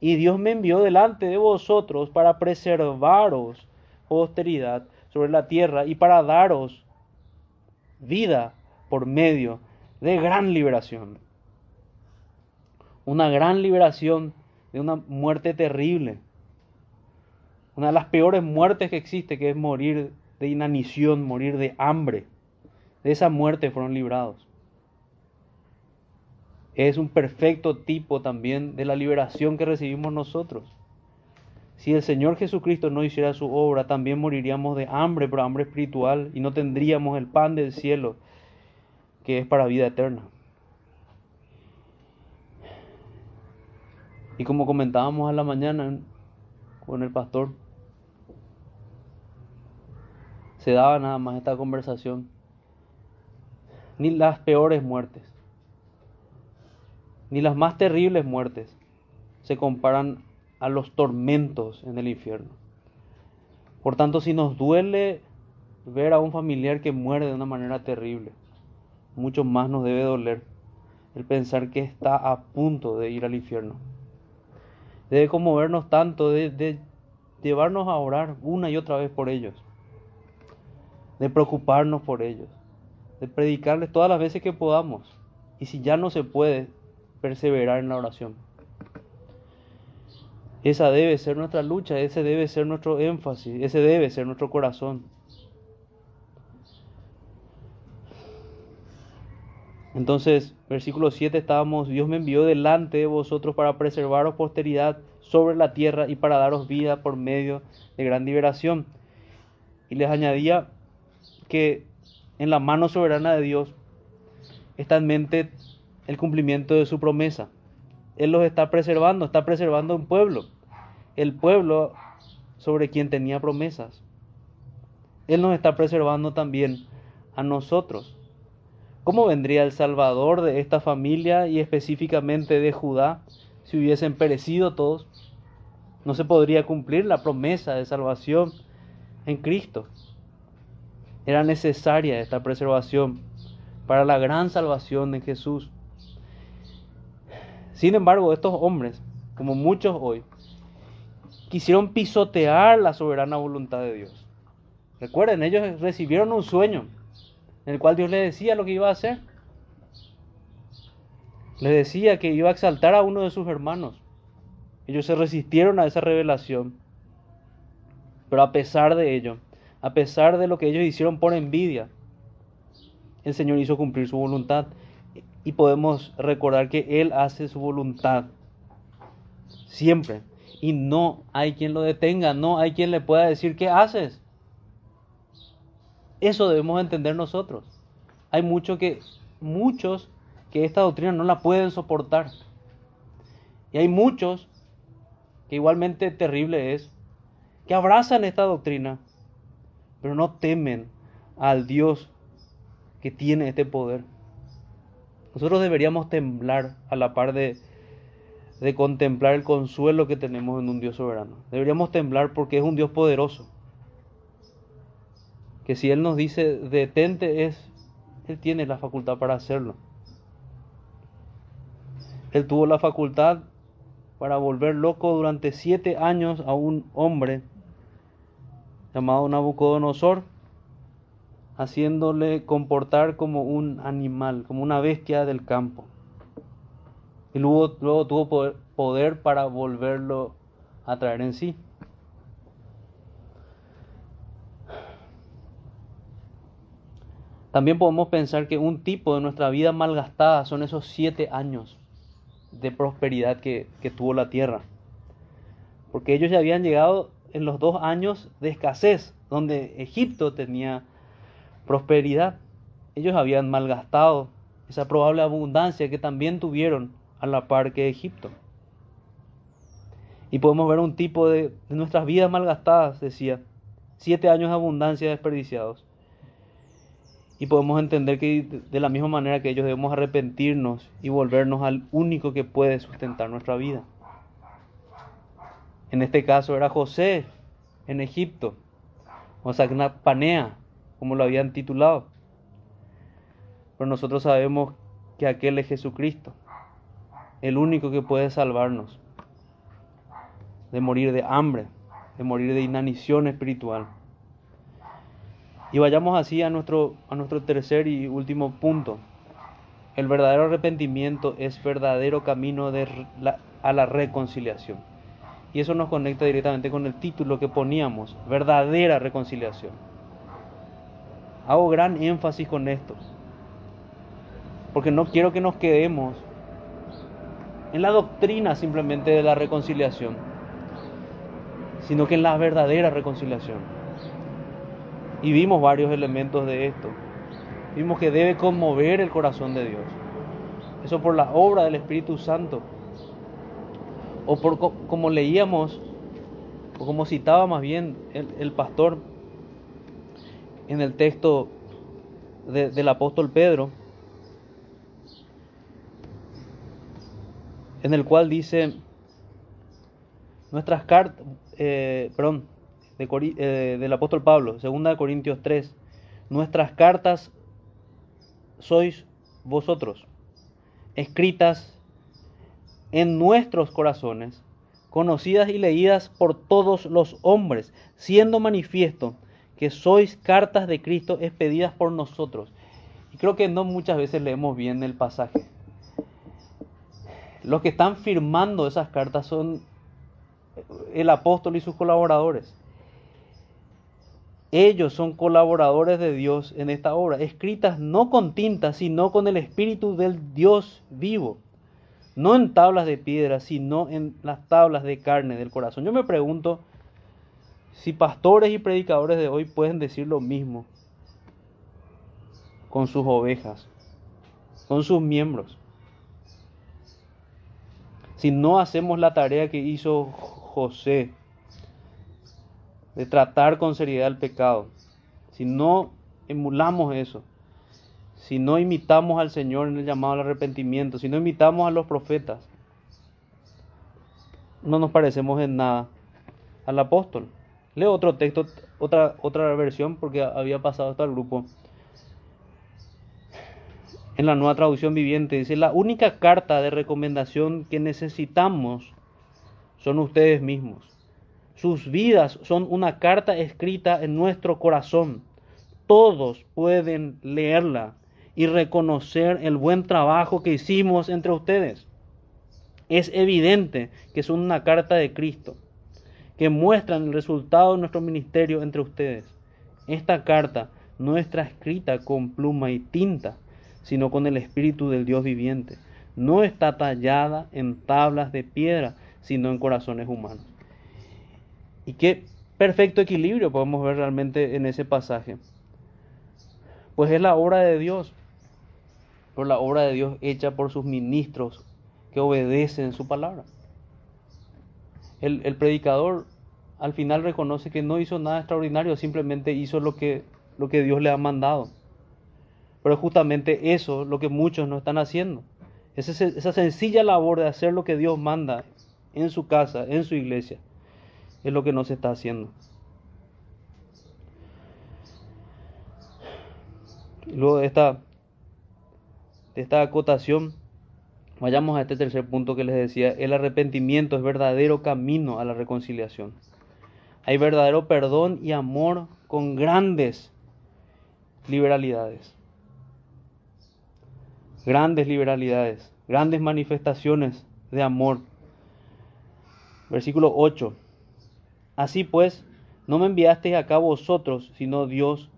Y Dios me envió delante de vosotros para preservaros posteridad sobre la tierra y para daros vida por medio de gran liberación. Una gran liberación de una muerte terrible. Una de las peores muertes que existe, que es morir de inanición, morir de hambre. De esa muerte fueron librados. Es un perfecto tipo también de la liberación que recibimos nosotros. Si el Señor Jesucristo no hiciera su obra, también moriríamos de hambre, pero hambre espiritual, y no tendríamos el pan del cielo, que es para vida eterna. Y como comentábamos a la mañana con el pastor, se daba nada más esta conversación. Ni las peores muertes, ni las más terribles muertes se comparan a los tormentos en el infierno. Por tanto, si nos duele ver a un familiar que muere de una manera terrible, mucho más nos debe doler el pensar que está a punto de ir al infierno. Debe conmovernos tanto de, llevarnos a orar una y otra vez por ellos de preocuparnos por ellos, de predicarles todas las veces que podamos y si ya no se puede, perseverar en la oración. Esa debe ser nuestra lucha, ese debe ser nuestro énfasis, ese debe ser nuestro corazón. Entonces, versículo 7 estábamos, Dios me envió delante de vosotros para preservaros posteridad sobre la tierra y para daros vida por medio de gran liberación. Y les añadía que en la mano soberana de Dios está en mente el cumplimiento de su promesa. Él los está preservando, está preservando un pueblo, el pueblo sobre quien tenía promesas. Él nos está preservando también a nosotros. ¿Cómo vendría el Salvador de esta familia y específicamente de Judá si hubiesen perecido todos? No se podría cumplir la promesa de salvación en Cristo. Era necesaria esta preservación para la gran salvación de Jesús. Sin embargo, estos hombres, como muchos hoy, quisieron pisotear la soberana voluntad de Dios. Recuerden, ellos recibieron un sueño en el cual Dios les decía lo que iba a hacer. Les decía que iba a exaltar a uno de sus hermanos. Ellos se resistieron a esa revelación. Pero a pesar de ello, a pesar de lo que ellos hicieron por envidia, el Señor hizo cumplir su voluntad. Y podemos recordar que Él hace su voluntad siempre. Y no hay quien lo detenga, no hay quien le pueda decir, ¿qué haces? Eso debemos entender nosotros. Hay mucho que, muchos que esta doctrina no la pueden soportar. Y hay muchos que igualmente terrible es, que abrazan esta doctrina, pero no temen al Dios que tiene este poder. Nosotros deberíamos temblar a la par de, de contemplar el consuelo que tenemos en un Dios soberano. Deberíamos temblar porque es un Dios poderoso que si Él nos dice detente es, Él tiene la facultad para hacerlo. Él tuvo la facultad para volver loco durante siete años a un hombre llamado Nabucodonosor, haciéndole comportar como un animal, como una bestia del campo. Y luego, luego tuvo poder, poder para volverlo a traer en sí. También podemos pensar que un tipo de nuestra vida malgastada son esos siete años de prosperidad que, tuvo la tierra. Porque ellos ya habían llegado en los dos años de escasez, donde Egipto tenía prosperidad. Ellos habían malgastado esa probable abundancia que también tuvieron a la par que Egipto. Y podemos ver un tipo de, de nuestras vidas malgastadas, decía, siete años de abundancia desperdiciados. Y podemos entender que de la misma manera que ellos debemos arrepentirnos y volvernos al único que puede sustentar nuestra vida. En este caso era José en Egipto, o Panea, como lo habían titulado. Pero nosotros sabemos que aquel es Jesucristo, el único que puede salvarnos de morir de hambre, de morir de inanición espiritual. Y vayamos así a nuestro, a nuestro tercer y último punto. El verdadero arrepentimiento es verdadero camino a la reconciliación. Y eso nos conecta directamente con el título que poníamos, verdadera reconciliación. Hago gran énfasis con esto, porque no quiero que nos quedemos en la doctrina simplemente de la reconciliación, sino que en la verdadera reconciliación. Y vimos varios elementos de esto. Vimos que debe conmover el corazón de Dios. Eso por la obra del Espíritu Santo. O por como leíamos, o como citaba más bien el, pastor en el texto del apóstol Pedro, en el cual dice, nuestras cartas, eh, perdón, eh, del apóstol Pablo, 2 Corintios 3, nuestras cartas sois vosotros, escritas en nuestros corazones, conocidas y leídas por todos los hombres, siendo manifiesto que sois cartas de Cristo expedidas por nosotros. Y creo que no muchas veces leemos bien el pasaje. Los que están firmando esas cartas son el apóstol y sus colaboradores. Ellos son colaboradores de Dios en esta obra, escritas no con tinta, sino con el Espíritu del Dios vivo. No en tablas de piedra, sino en las tablas de carne del corazón. Yo me pregunto si pastores y predicadores de hoy pueden decir lo mismo con sus ovejas, con sus miembros. Si no hacemos la tarea que hizo José, de tratar con seriedad el pecado, si no emulamos eso, si no imitamos al Señor en el llamado al arrepentimiento, si no imitamos a los profetas, no nos parecemos en nada al apóstol. Leo otro texto, otra, otra versión, porque había pasado hasta el grupo. En la nueva traducción viviente dice, la única carta de recomendación que necesitamos son ustedes mismos. Sus vidas son una carta escrita en nuestro corazón. Todos pueden leerla y reconocer el buen trabajo que hicimos entre ustedes. Es evidente que son una carta de Cristo, que muestran el resultado de nuestro ministerio entre ustedes. Esta carta no está escrita con pluma y tinta, sino con el Espíritu del Dios viviente. No está tallada en tablas de piedra, sino en corazones humanos. Y qué perfecto equilibrio podemos ver realmente en ese pasaje. Pues es la obra de Dios, por la obra de Dios hecha por sus ministros que obedecen su palabra. El, predicador al final reconoce que no hizo nada extraordinario, simplemente hizo lo que, Dios le ha mandado. Pero justamente eso lo que muchos no están haciendo. Esa sencilla labor de hacer lo que Dios manda en su casa, en su iglesia es lo que no se está haciendo. Luego de esta, de esta acotación, vayamos a este tercer punto que les decía. El arrepentimiento es verdadero camino a la reconciliación. Hay verdadero perdón y amor con grandes liberalidades. Grandes liberalidades, grandes manifestaciones de amor. Versículo 8. Así pues, no me enviasteis acá vosotros, sino Dios,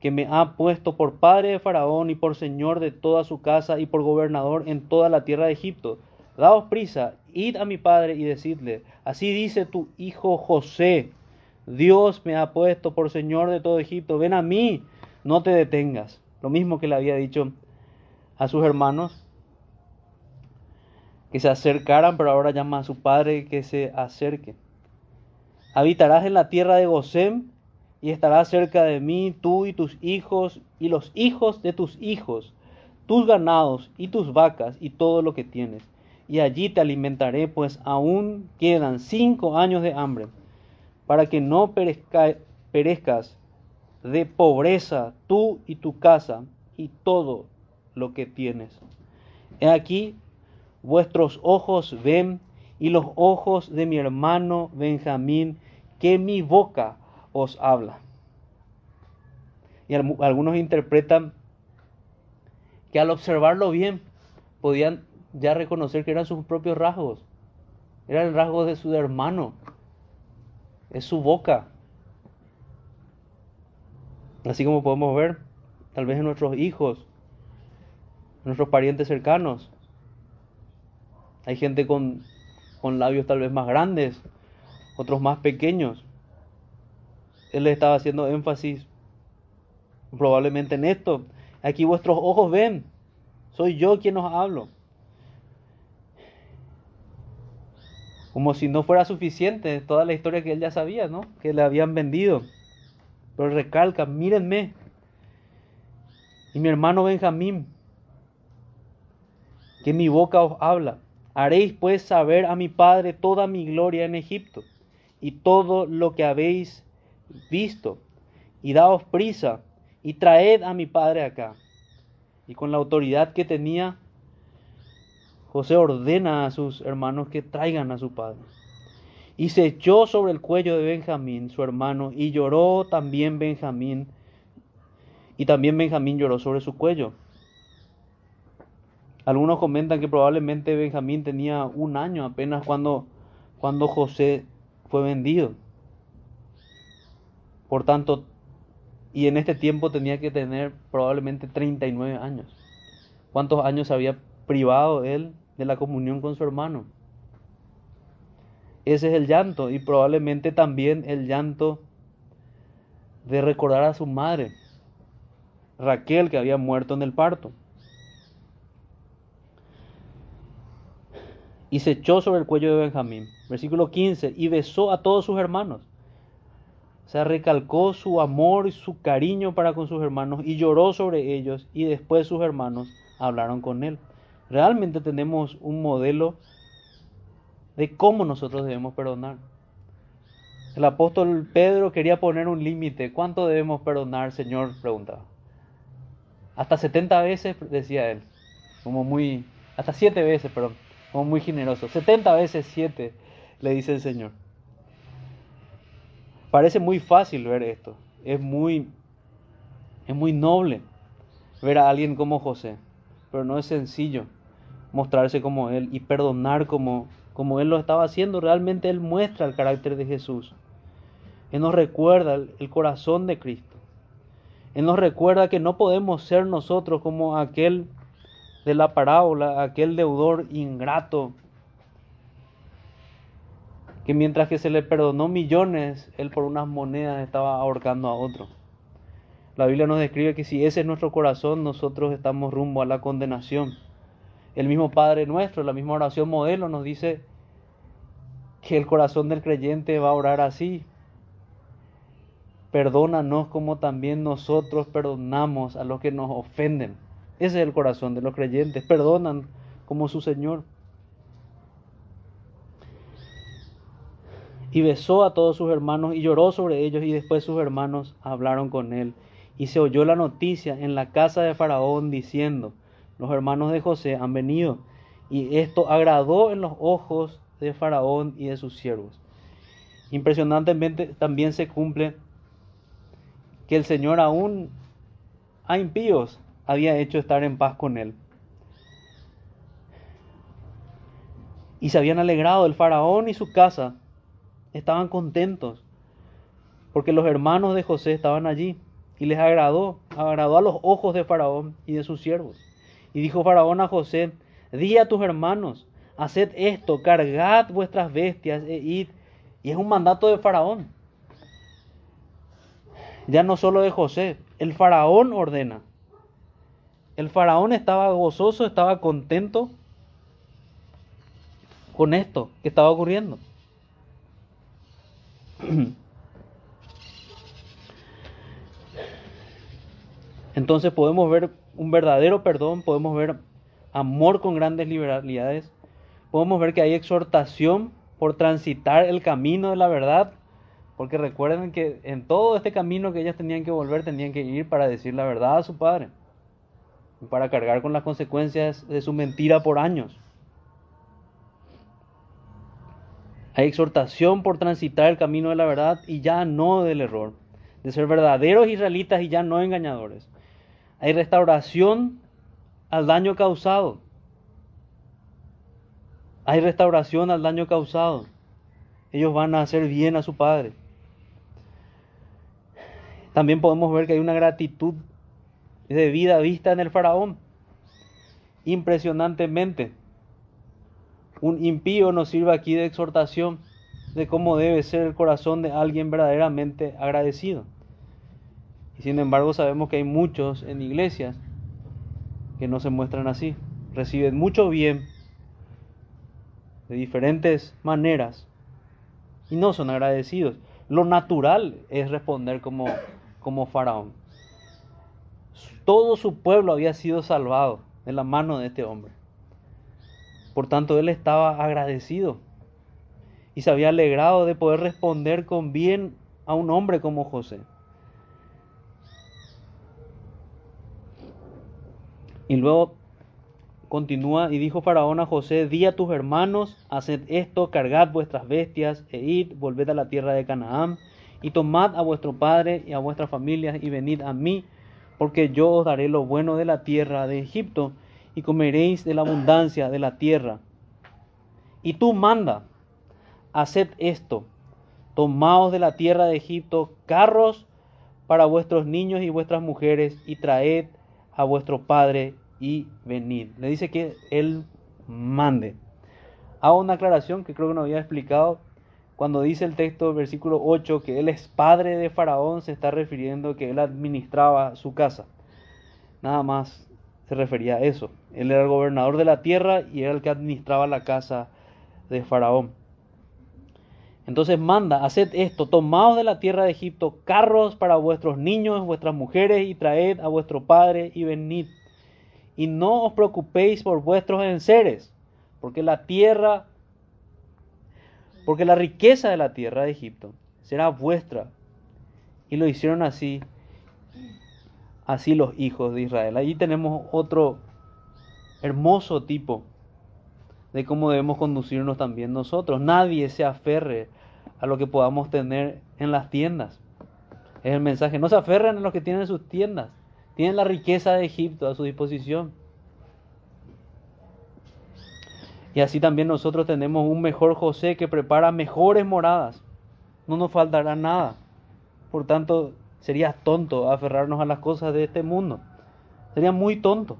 que me ha puesto por padre de Faraón y por señor de toda su casa y por gobernador en toda la tierra de Egipto. Daos prisa, id a mi padre y decidle, así dice tu hijo José, Dios me ha puesto por señor de todo Egipto, ven a mí, no te detengas. Lo mismo que le había dicho a sus hermanos, que se acercaran, pero ahora llama a su padre que se acerque. Habitarás en la tierra de Gosén y estarás cerca de mí, tú y tus hijos y los hijos de tus hijos, tus ganados y tus vacas y todo lo que tienes. Y allí te alimentaré, pues aún quedan cinco años de hambre, para que no perezcas de pobreza tú y tu casa y todo lo que tienes. He aquí, vuestros ojos ven y los ojos de mi hermano Benjamín que mi boca os habla. Y algunos interpretan que al observarlo bien podían ya reconocer que eran sus propios rasgos. Era el rasgo de su hermano. Es su boca. Así como podemos ver, tal vez en nuestros hijos, en nuestros parientes cercanos. Hay gente con, con labios tal vez más grandes, otros más pequeños. Él le estaba haciendo énfasis probablemente en esto. Aquí vuestros ojos ven, soy yo quien os hablo. Como si no fuera suficiente toda la historia que él ya sabía, ¿no? Que le habían vendido. Pero recalca, mírenme. Y mi hermano Benjamín, que mi boca os habla. Haréis pues saber a mi padre toda mi gloria en Egipto y todo lo que habéis visto, y daos prisa, y traed a mi padre acá. Y con la autoridad que tenía, José ordena a sus hermanos que traigan a su padre. Y se echó sobre el cuello de Benjamín, su hermano, y lloró también Benjamín, y también Benjamín lloró sobre su cuello. Algunos comentan que probablemente Benjamín tenía un año apenas cuando, cuando José fue vendido. Por tanto, y en este tiempo tenía que tener probablemente 39 años. ¿Cuántos años había privado él de la comunión con su hermano? Ese es el llanto y probablemente también el llanto de recordar a su madre, Raquel, que había muerto en el parto. Y se echó sobre el cuello de Benjamín. Versículo 15. Y besó a todos sus hermanos. O sea, recalcó su amor y su cariño para con sus hermanos y lloró sobre ellos y después sus hermanos hablaron con él. Realmente tenemos un modelo de cómo nosotros debemos perdonar. El apóstol Pedro quería poner un límite. ¿Cuánto debemos perdonar, Señor? preguntaba. Hasta 70 veces, decía él. Como muy... Hasta 7 veces, perdón. Como muy generoso. 70 veces 7, le dice el Señor. Parece muy fácil ver esto. Es muy... Es muy noble ver a alguien como José. Pero no es sencillo mostrarse como Él y perdonar como, como Él lo estaba haciendo. Realmente Él muestra el carácter de Jesús. Él nos recuerda el corazón de Cristo. Él nos recuerda que no podemos ser nosotros como aquel de la parábola, aquel deudor ingrato, que mientras que se le perdonó millones, él por unas monedas estaba ahorcando a otro. La Biblia nos describe que si ese es nuestro corazón, nosotros estamos rumbo a la condenación. El mismo Padre nuestro, la misma oración modelo nos dice que el corazón del creyente va a orar así. Perdónanos como también nosotros perdonamos a los que nos ofenden. Ese es el corazón de los creyentes. Perdonan como su Señor. Y besó a todos sus hermanos y lloró sobre ellos y después sus hermanos hablaron con él. Y se oyó la noticia en la casa de Faraón diciendo, los hermanos de José han venido. Y esto agradó en los ojos de Faraón y de sus siervos. Impresionantemente también se cumple que el Señor aún a impíos había hecho estar en paz con él. Y se habían alegrado el faraón y su casa. Estaban contentos porque los hermanos de José estaban allí y les agradó, agradó a los ojos de faraón y de sus siervos. Y dijo faraón a José, di a tus hermanos, haced esto, cargad vuestras bestias e id. Y es un mandato de faraón ya no solo de José, el faraón ordena. El faraón estaba gozoso, estaba contento con esto que estaba ocurriendo. Entonces podemos ver un verdadero perdón, podemos ver amor con grandes liberalidades, podemos ver que hay exhortación por transitar el camino de la verdad porque recuerden que en todo este camino que ellas tenían que volver, tenían que ir para decir la verdad a su padre. Para cargar con las consecuencias de su mentira por años. Hay exhortación por transitar el camino de la verdad y ya no del error. De ser verdaderos israelitas y ya no engañadores. Hay restauración al daño causado. Hay restauración al daño causado. Ellos van a hacer bien a su padre. También podemos ver que hay una gratitud de vida vista en el faraón. Impresionantemente. Un impío nos sirve aquí de exhortación de cómo debe ser el corazón de alguien verdaderamente agradecido. Y sin embargo sabemos que hay muchos en iglesias que no se muestran así. Reciben mucho bien de diferentes maneras y no son agradecidos. Lo natural es responder como como faraón. Todo su pueblo había sido salvado de la mano de este hombre. Por tanto, él estaba agradecido y se había alegrado de poder responder con bien a un hombre como José. Y luego continúa y dijo Faraón a José, di a tus hermanos, haced esto, cargad vuestras bestias e id, volved a la tierra de Canaán y tomad a vuestro padre y a vuestras familias y venid a mí, porque yo os daré lo bueno de la tierra de Egipto. Y comeréis de la abundancia de la tierra. Y tú manda, haced esto, tomaos de la tierra de Egipto carros para vuestros niños y vuestras mujeres y traed a vuestro padre y venid. Le dice que él mande. Hago una aclaración que creo que no había explicado. Cuando dice el texto, versículo 8, que él es padre de Faraón, se está refiriendo que él administraba su casa. Nada más se refería a eso. Él era el gobernador de la tierra y era el que administraba la casa de Faraón. Entonces manda, haced esto, tomaos de la tierra de Egipto carros para vuestros niños, vuestras mujeres, y traed a vuestro padre y venid. Y no os preocupéis por vuestros enseres, porque la tierra, porque la riqueza de la tierra de Egipto será vuestra. Y lo hicieron así, así los hijos de Israel. Allí tenemos otro hermoso tipo de cómo debemos conducirnos también nosotros. Nadie se aferre a lo que podamos tener en las tiendas. Es el mensaje. No se aferren a los que tienen sus tiendas. Tienen la riqueza de Egipto a su disposición. Y así también nosotros tenemos un mejor José que prepara mejores moradas. No nos faltará nada. Por tanto, sería tonto aferrarnos a las cosas de este mundo. Sería muy tonto.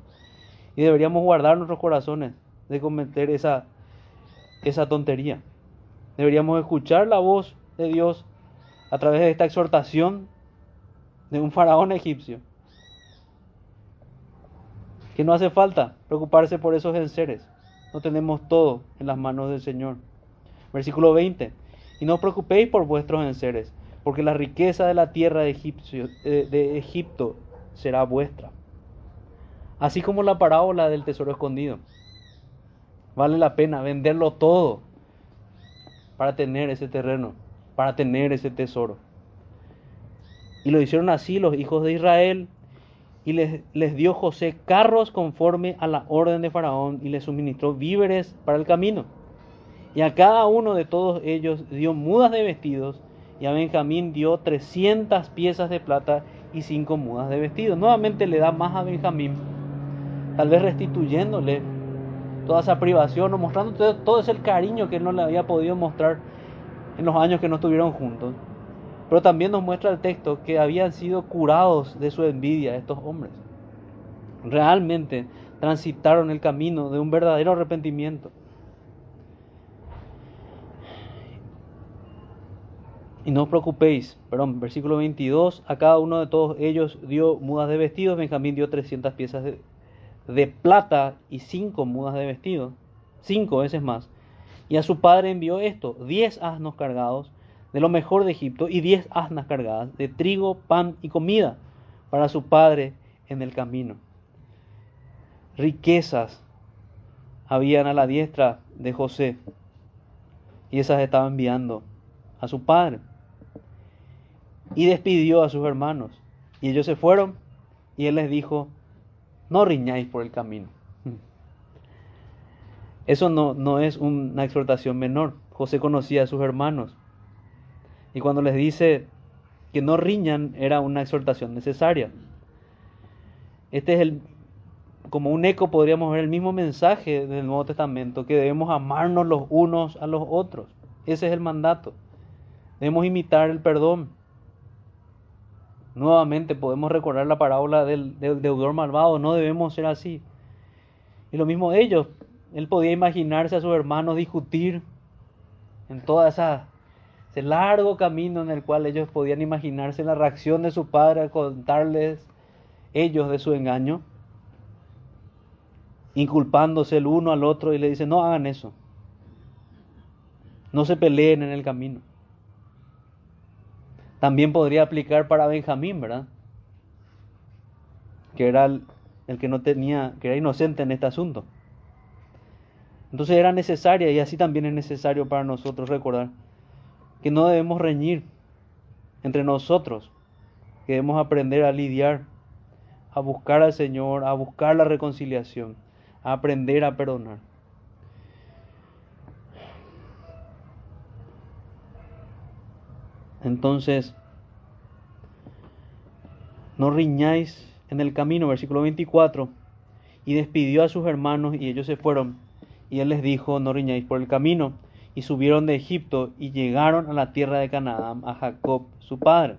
Y deberíamos guardar nuestros corazones de cometer esa, esa tontería. Deberíamos escuchar la voz de Dios a través de esta exhortación de un faraón egipcio. Que no hace falta preocuparse por esos enseres. No tenemos todo en las manos del Señor. Versículo 20. Y no os preocupéis por vuestros enseres, porque la riqueza de la tierra de, eh, de Egipto será vuestra. Así como la parábola del tesoro escondido. Vale la pena venderlo todo para tener ese terreno, para tener ese tesoro. Y lo hicieron así los hijos de Israel, y les, dio José carros conforme a la orden de Faraón, y les suministró víveres para el camino. Y a cada uno de todos ellos dio mudas de vestidos, y a Benjamín dio 300 piezas de plata y cinco mudas de vestidos. Nuevamente le da más a Benjamín, tal vez restituyéndole toda esa privación o mostrando todo, ese cariño que él no le había podido mostrar en los años que no estuvieron juntos. Pero también nos muestra el texto que habían sido curados de su envidia estos hombres. Realmente transitaron el camino de un verdadero arrepentimiento. Y no os preocupéis, perdón, versículo 22, a cada uno de todos ellos dio mudas de vestidos, Benjamín dio 300 piezas de, de plata y cinco mudas de vestido, cinco veces más. Y a su padre envió esto, diez asnos cargados de lo mejor de Egipto y diez asnas cargadas de trigo, pan y comida para su padre en el camino. Riquezas habían a la diestra de José y esas estaba enviando a su padre. Y despidió a sus hermanos y ellos se fueron y él les dijo, no riñáis por el camino. Eso no, no es una exhortación menor. José conocía a sus hermanos. Y cuando les dice que no riñan, era una exhortación necesaria. Este es el, como un eco, podríamos ver el mismo mensaje del Nuevo Testamento, que debemos amarnos los unos a los otros. Ese es el mandato. Debemos imitar el perdón. Nuevamente podemos recordar la parábola del, deudor malvado, no debemos ser así. Y lo mismo ellos, él podía imaginarse a sus hermanos discutir en todo ese largo camino en el cual ellos podían imaginarse la reacción de su padre al contarles ellos de su engaño, inculpándose el uno al otro y le dice, no hagan eso, no se peleen en el camino. También podría aplicar para Benjamín, ¿verdad? Que era el, que no tenía, que era inocente en este asunto. Entonces era necesaria y así también es necesario para nosotros recordar que no debemos reñir entre nosotros, que debemos aprender a lidiar, a buscar al Señor, a buscar la reconciliación, a aprender a perdonar. Entonces, no riñáis en el camino, versículo 24, y despidió a sus hermanos y ellos se fueron. Y él les dijo, no riñáis por el camino. Y subieron de Egipto y llegaron a la tierra de Canaán a Jacob, su padre.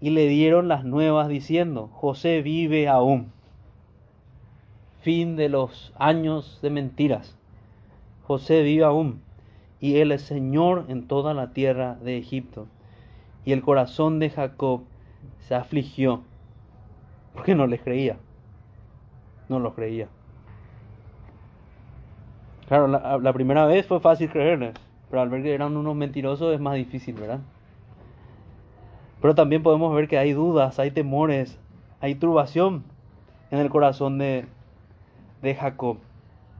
Y le dieron las nuevas diciendo, José vive aún. Fin de los años de mentiras. José vive aún. Y él es Señor en toda la tierra de Egipto. Y el corazón de Jacob se afligió porque no les creía no lo creía. Claro, la, primera vez fue fácil creerles, pero al ver que eran unos mentirosos es más difícil, ¿verdad? Pero también podemos ver que hay dudas, hay temores, hay turbación en el corazón de, de Jacob.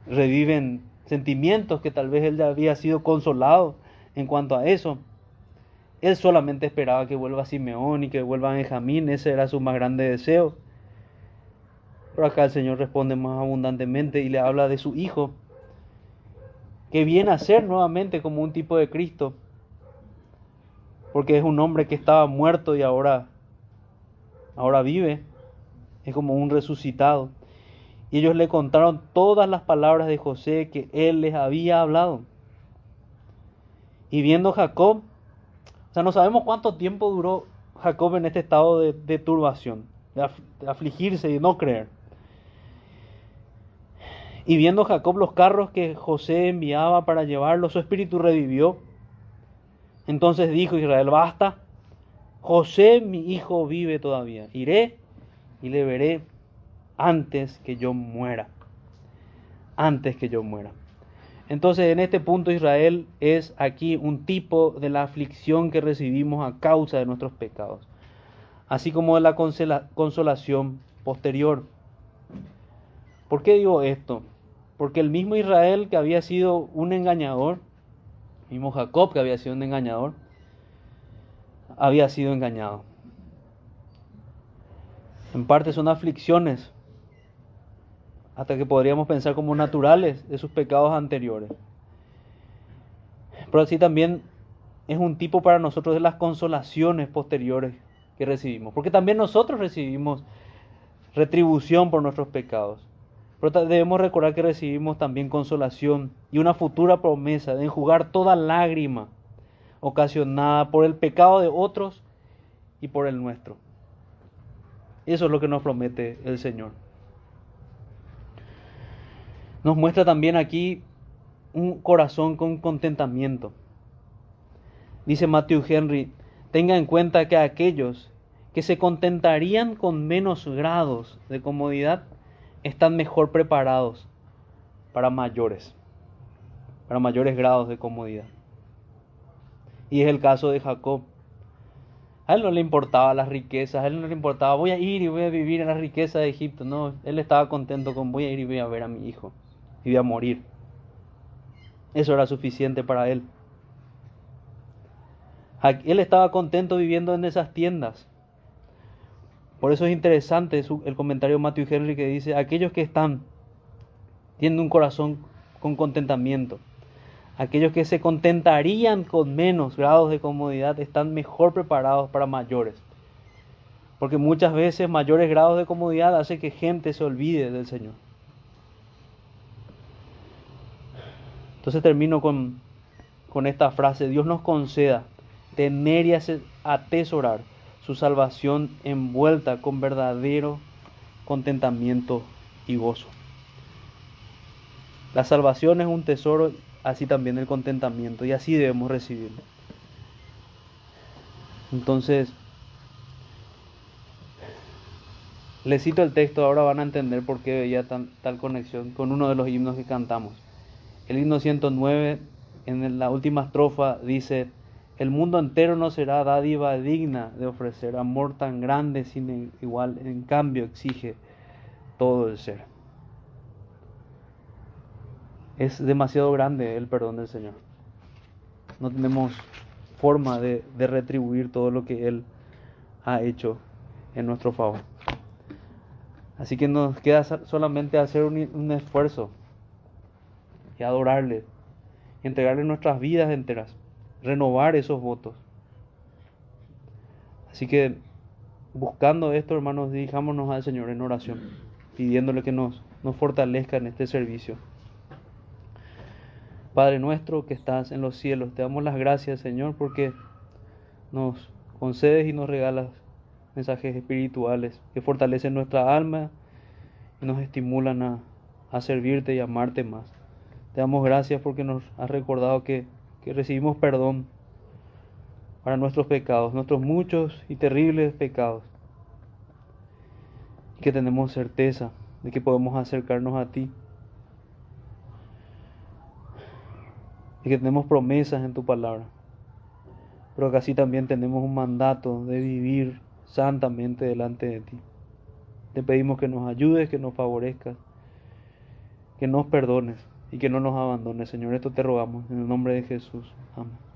Reviven sentimientos que tal vez él había sido consolado en cuanto a eso. Él solamente esperaba que vuelva Simeón y que vuelva Benjamín, ese era su más grande deseo. Pero acá el Señor responde más abundantemente y le habla de su Hijo, que viene a ser nuevamente como un tipo de Cristo, porque es un hombre que estaba muerto y ahora, ahora vive, es como un resucitado. Y ellos le contaron todas las palabras de José que él les había hablado. Y viendo Jacob, o sea, no sabemos cuánto tiempo duró Jacob en este estado de, turbación, de afligirse y no creer. Y viendo Jacob los carros que José enviaba para llevarlo, su espíritu revivió. Entonces dijo Israel, basta, José mi hijo vive todavía. Iré y le veré antes que yo muera. Antes que yo muera. Entonces en este punto Israel es aquí un tipo de la aflicción que recibimos a causa de nuestros pecados, así como de la consolación posterior. ¿Por qué digo esto? Porque el mismo Israel que había sido un engañador, mismo Jacob que había sido un engañador, había sido engañado. En parte son aflicciones, hasta que podríamos pensar como naturales de sus pecados anteriores. Pero así también es un tipo para nosotros de las consolaciones posteriores que recibimos, porque también nosotros recibimos retribución por nuestros pecados. Pero debemos recordar que recibimos también consolación y una futura promesa de enjugar toda lágrima ocasionada por el pecado de otros y por el nuestro. Eso es lo que nos promete el Señor. Nos muestra también aquí un corazón con contentamiento. Dice Matthew Henry, tenga en cuenta que aquellos que se contentarían con menos grados de comodidad están mejor preparados para mayores, para mayores grados de comodidad. Y es el caso de Jacob. A él no le importaba las riquezas, a él no le importaba voy a ir y voy a vivir en la riqueza de Egipto. No, él estaba contento con voy a ir y voy a ver a mi hijo voy a morir. Eso era suficiente para él. Él estaba contento viviendo en esas tiendas. Por eso es interesante el comentario de Matthew Henry que dice, aquellos que están, tienen un corazón con contentamiento, aquellos que se contentarían con menos grados de comodidad, están mejor preparados para mayores. Porque muchas veces mayores grados de comodidad hace que gente se olvide del Señor. Entonces termino con, con esta frase, Dios nos conceda tener y atesorar su salvación envuelta con verdadero contentamiento y gozo. La salvación es un tesoro, así también el contentamiento, y así debemos recibirlo. Entonces, les cito el texto, ahora van a entender por qué veía tal conexión con uno de los himnos que cantamos. El himno 109, en la última estrofa, dice, el mundo entero no será dádiva digna de ofrecer amor tan grande sin igual, en cambio exige todo el ser. Es demasiado grande el perdón del Señor. No tenemos forma de, retribuir todo lo que Él ha hecho en nuestro favor. Así que nos queda solamente hacer un, un esfuerzo y adorarle entregarle nuestras vidas enteras renovar esos votos. Así que buscando esto, hermanos, dirijámonos al Señor en oración. pidiéndole que nos, nos fortalezca en este servicio. Padre nuestro que estás en los cielos, te damos las gracias, Señor, porque nos concedes y nos regalas mensajes espirituales que fortalecen nuestra alma y nos estimulan a, a servirte y amarte más. Te damos gracias porque nos has recordado que, que recibimos perdón para nuestros pecados, nuestros muchos y terribles pecados. Y que tenemos certeza de que podemos acercarnos a ti. Y que tenemos promesas en tu palabra. Pero que así también tenemos un mandato de vivir santamente delante de ti. Te pedimos que nos ayudes, que nos favorezcas, que nos perdones y que no nos abandones, Señor. Esto te rogamos en el nombre de Jesús. Amén.